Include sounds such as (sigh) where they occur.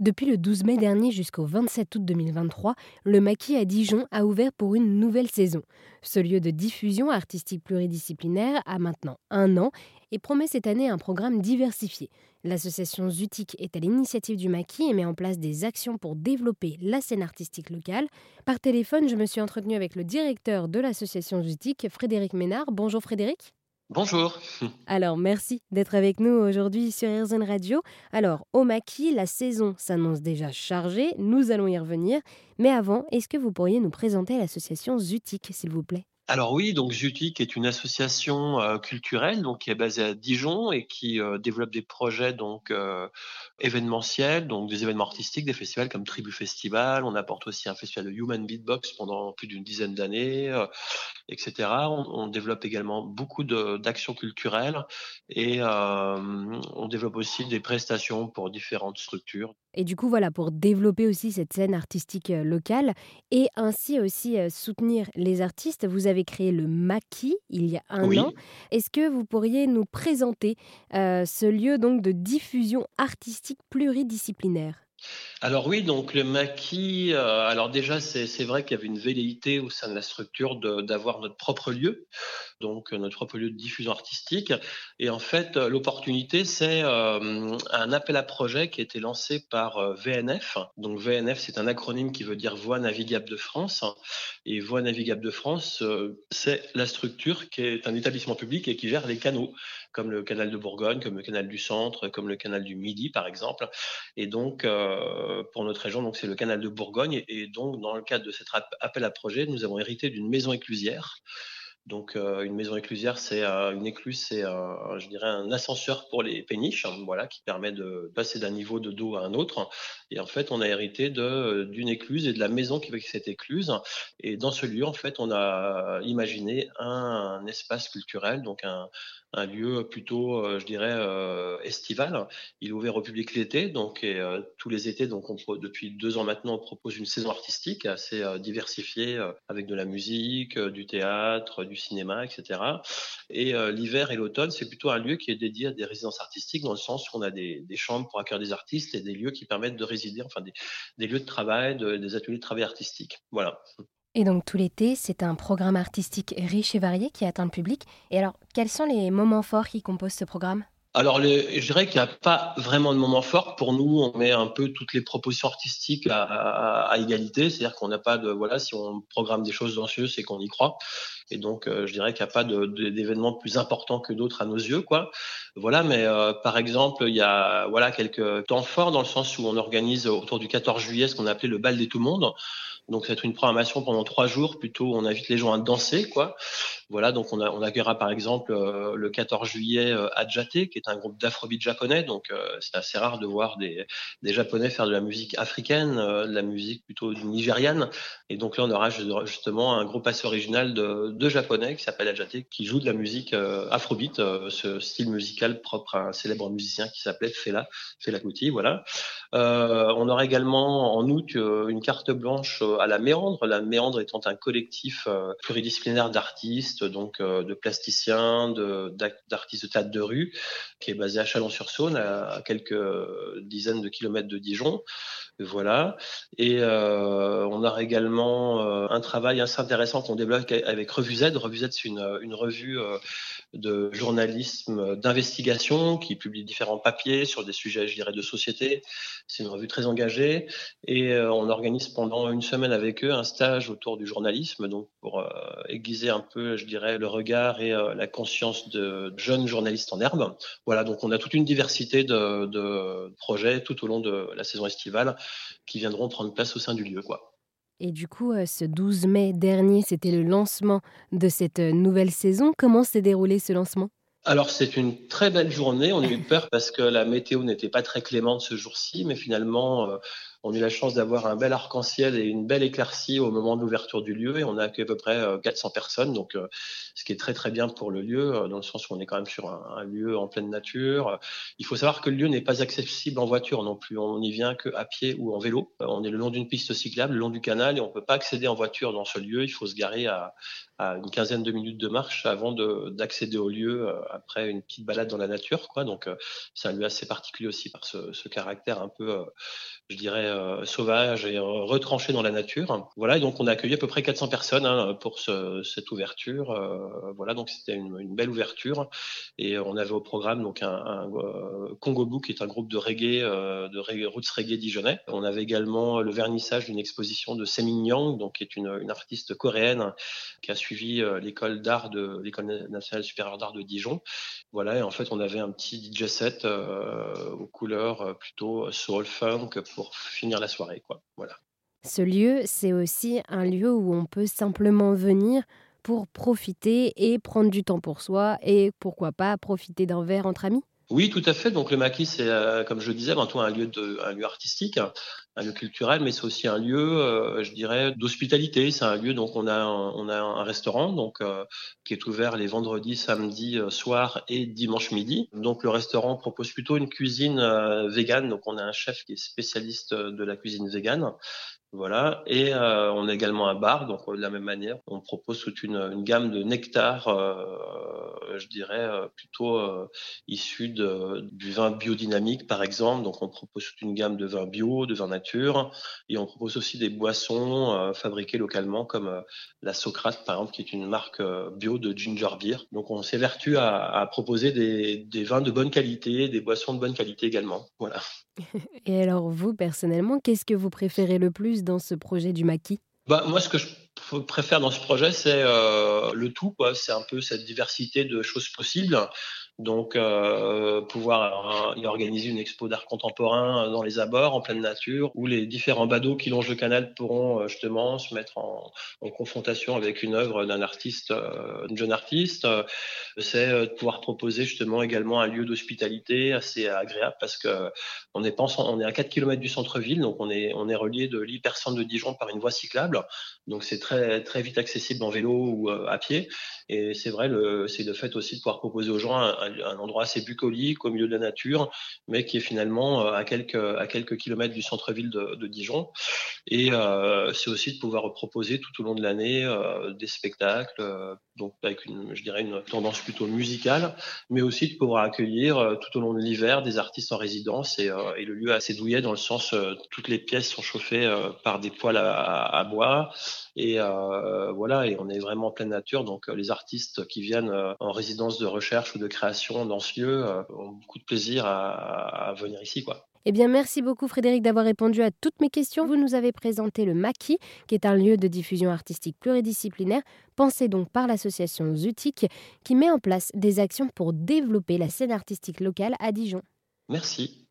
Depuis le 12 mai dernier jusqu'au 27 août 2023, le Maquis à Dijon a ouvert pour une nouvelle saison. Ce lieu de diffusion artistique pluridisciplinaire a maintenant un an et promet cette année un programme diversifié. L'association Zutic est à l'initiative du Maquis et met en place des actions pour développer la scène artistique locale. Par téléphone, je me suis entretenue avec le directeur de l'association Zutic, Frédéric Ménard. Bonjour Frédéric. Bonjour. Alors, merci d'être avec nous aujourd'hui sur Airzone Radio. Alors, au maquis, la saison s'annonce déjà chargée, nous allons y revenir. Mais avant, est-ce que vous pourriez nous présenter l'association Zutic, s'il vous plaît? Alors oui, donc Zutic est une association euh, culturelle donc qui est basée à Dijon et qui euh, développe des projets donc euh, événementiels, donc des événements artistiques, des festivals comme Tribu Festival. On apporte aussi un festival de Human Beatbox pendant plus d'une dizaine d'années, etc. On, développe également beaucoup d'actions culturelles et on développe aussi des prestations pour différentes structures. Et du coup, voilà, pour développer aussi cette scène artistique locale et ainsi aussi soutenir les artistes, vous avez créé le Maquis il y a un an. Est-ce que vous pourriez nous présenter ce lieu donc de diffusion artistique pluridisciplinaire? Alors oui, donc le maquis, euh, alors déjà c'est vrai qu'il y avait une velléité au sein de la structure d'avoir notre propre lieu, donc euh, notre propre lieu de diffusion artistique. Et en fait, euh, l'opportunité, c'est un appel à projet qui a été lancé par VNF. Donc VNF, c'est un acronyme qui veut dire Voie navigable de France. Et Voie navigable de France, c'est la structure qui est un établissement public et qui gère les canaux, comme le canal de Bourgogne, comme le canal du Centre, comme le canal du Midi, par exemple. Et donc, pour notre région, c'est le canal de Bourgogne. Et donc, dans le cadre de cet appel à projet, nous avons hérité d'une maison éclusière. Donc, euh, une maison éclusière, c'est euh, une écluse, c'est, je dirais, un ascenseur pour les péniches, hein, voilà, qui permet de passer d'un niveau de dos à un autre. Et en fait, on a hérité d'une écluse et de la maison qui va avec cette écluse. Et dans ce lieu, en fait, on a imaginé un espace culturel, donc un, lieu plutôt, euh, je dirais, euh, estival. Il est ouvert au public l'été, donc et, euh, tous les étés. Donc, depuis deux ans maintenant, on propose une saison artistique assez diversifiée avec de la musique, du théâtre, du cinéma, etc. Et l'hiver et l'automne, c'est plutôt un lieu qui est dédié à des résidences artistiques dans le sens où on a des, chambres pour accueillir des artistes et des lieux qui permettent de résider, enfin des, lieux de travail, des ateliers de travail artistique. Voilà. Et donc tout l'été, c'est un programme artistique riche et varié qui atteint le public. Et alors, quels sont les moments forts qui composent ce programme? Alors, je dirais qu'il n'y a pas vraiment de moment fort. Pour nous, on met un peu toutes les propositions artistiques à, égalité. C'est-à-dire qu'on n'a pas de, voilà, si on programme des choses danseuses, c'est qu'on y croit. Et donc, euh, je dirais qu'il n'y a pas d'événements plus importants que d'autres à nos yeux, quoi. Voilà, mais euh, par exemple, il y a voilà quelques temps forts dans le sens où on organise autour du 14 juillet ce qu'on a appelé le bal des tout monde. Donc, c'est une programmation pendant trois jours. Plutôt, on invite les gens à danser, quoi. Voilà, donc on, a, on accueillera par exemple euh, le 14 juillet euh, Adjate, qui est un groupe d'afrobeat japonais. Donc euh, c'est assez rare de voir des, Japonais faire de la musique africaine, de la musique plutôt nigériane. Et donc là, on aura justement un groupe assez original de, Japonais qui s'appelle Adjate, qui joue de la musique afrobeat, ce style musical propre à un célèbre musicien qui s'appelait Fela, Fela Kuti. Voilà. On aura également en août une carte blanche à la Méandre, la Méandre étant un collectif pluridisciplinaire d'artistes donc euh, de plasticiens, d'artistes de, théâtre de rue, qui est basé à Chalon-sur-Saône, à, quelques dizaines de kilomètres de Dijon. Voilà. Et euh, on a également euh, un travail assez intéressant qu'on développe avec Revue Z. Revue Z, c'est une, revue de journalisme d'investigation qui publie différents papiers sur des sujets, je dirais, de société. C'est une revue très engagée et on organise pendant une semaine avec eux un stage autour du journalisme, donc pour aiguiser un peu, je dirais, le regard et euh, la conscience de jeunes journalistes en herbe. Voilà, donc on a toute une diversité de, projets tout au long de la saison estivale qui viendront prendre place au sein du lieu. Quoi. Et du coup, euh, ce 12 mai dernier, c'était le lancement de cette euh, nouvelle saison. Comment s'est déroulé ce lancement? Alors c'est une très belle journée. On a eu peur parce que la météo n'était pas très clémente ce jour-ci, mais finalement on a eu la chance d'avoir un bel arc-en-ciel et une belle éclaircie au moment de l'ouverture du lieu et on a accueilli à peu près 400 euh, personnes, donc euh, ce qui est très très bien pour le lieu, euh, dans le sens où on est quand même sur un, lieu en pleine nature. Il faut savoir que le lieu n'est pas accessible en voiture non plus, on n'y vient qu'à pied ou en vélo. On est le long d'une piste cyclable, le long du canal et on peut pas accéder en voiture dans ce lieu, il faut se garer à, une quinzaine de minutes de marche avant d'accéder au lieu après une petite balade dans la nature. Quoi. Donc c'est un lieu assez particulier aussi par ce caractère un peu je dirais, euh, sauvage et retranché dans la nature. Voilà, et donc on a accueilli à peu près 400 personnes hein, pour ce, cette ouverture. Euh, voilà, donc c'était une, belle ouverture. Et on avait au programme donc un, un Congo Book, qui est un groupe de reggae, de reggae, roots reggae dijonnais. On avait également le vernissage d'une exposition de Semin Yang, donc qui est une, une artiste coréenne qui a suivi l'école d'art de l'école nationale supérieure d'art de Dijon. Voilà, et en fait on avait un petit DJ set aux couleurs plutôt soul funk pour finir la soirée. Quoi. Voilà. Ce lieu, c'est aussi un lieu où on peut simplement venir pour profiter et prendre du temps pour soi et pourquoi pas profiter d'un verre entre amis oui, tout à fait. Donc le maquis, c'est, euh, comme je le disais, avant tout un lieu, artistique, un lieu culturel, mais c'est aussi un lieu, euh, je dirais, d'hospitalité. C'est un lieu, donc on a un, on a un restaurant donc euh, qui est ouvert les vendredis, samedis soir et dimanche midi. Donc le restaurant propose plutôt une cuisine végane. Donc on a un chef qui est spécialiste de la cuisine végane voilà, et euh, on a également un bar, donc de la même manière, on propose toute une, gamme de nectar, euh, je dirais euh, plutôt issus du vin biodynamique par exemple. Donc on propose toute une gamme de vins bio, de vins nature, et on propose aussi des boissons fabriquées localement comme la Socrate par exemple, qui est une marque bio de ginger beer. Donc on s'évertue à, proposer des vins de bonne qualité, des boissons de bonne qualité également. Voilà. (laughs) Et alors vous personnellement, qu'est-ce que vous préférez le plus? Dans ce projet du maquis? Bah, Moi, ce que je préfère dans ce projet, c'est euh, le tout. C'est un peu cette diversité de choses possibles. Donc, euh, pouvoir y organiser une expo d'art contemporain dans les abords, en pleine nature, où les différents badauds qui longent le canal pourront euh, justement se mettre en, confrontation avec une œuvre d'un artiste, euh, une jeune artiste. C'est de pouvoir proposer justement également un lieu d'hospitalité assez agréable parce que on est à 4 km du centre-ville, donc on est, on est relié de l'hypercentre de Dijon par une voie cyclable. Donc, c'est très, très vite accessible en vélo ou à pied. Et c'est vrai, c'est le fait aussi de pouvoir proposer aux gens un, un, endroit assez bucolique au milieu de la nature, mais qui est finalement euh, à quelques, à quelques kilomètres du centre-ville de, de, Dijon. Et euh, c'est aussi de pouvoir proposer tout au long de l'année euh, des spectacles, euh, donc avec une, je dirais une tendance plutôt musicale, mais aussi de pouvoir accueillir euh, tout au long de l'hiver des artistes en résidence. Et, et, le lieu est assez douillet dans le sens toutes les pièces sont chauffées par des poêles à, à bois. Et voilà, et on est vraiment en pleine nature, donc les artistes qui viennent euh, en résidence de recherche ou de création dans ce lieu euh, ont beaucoup de plaisir à, à venir ici. Quoi. Eh bien, merci beaucoup Frédéric d'avoir répondu à toutes mes questions. Vous nous avez présenté le Maquis, qui est un lieu de diffusion artistique pluridisciplinaire, pensé donc par l'association Zutic, qui met en place des actions pour développer la scène artistique locale à Dijon. Merci.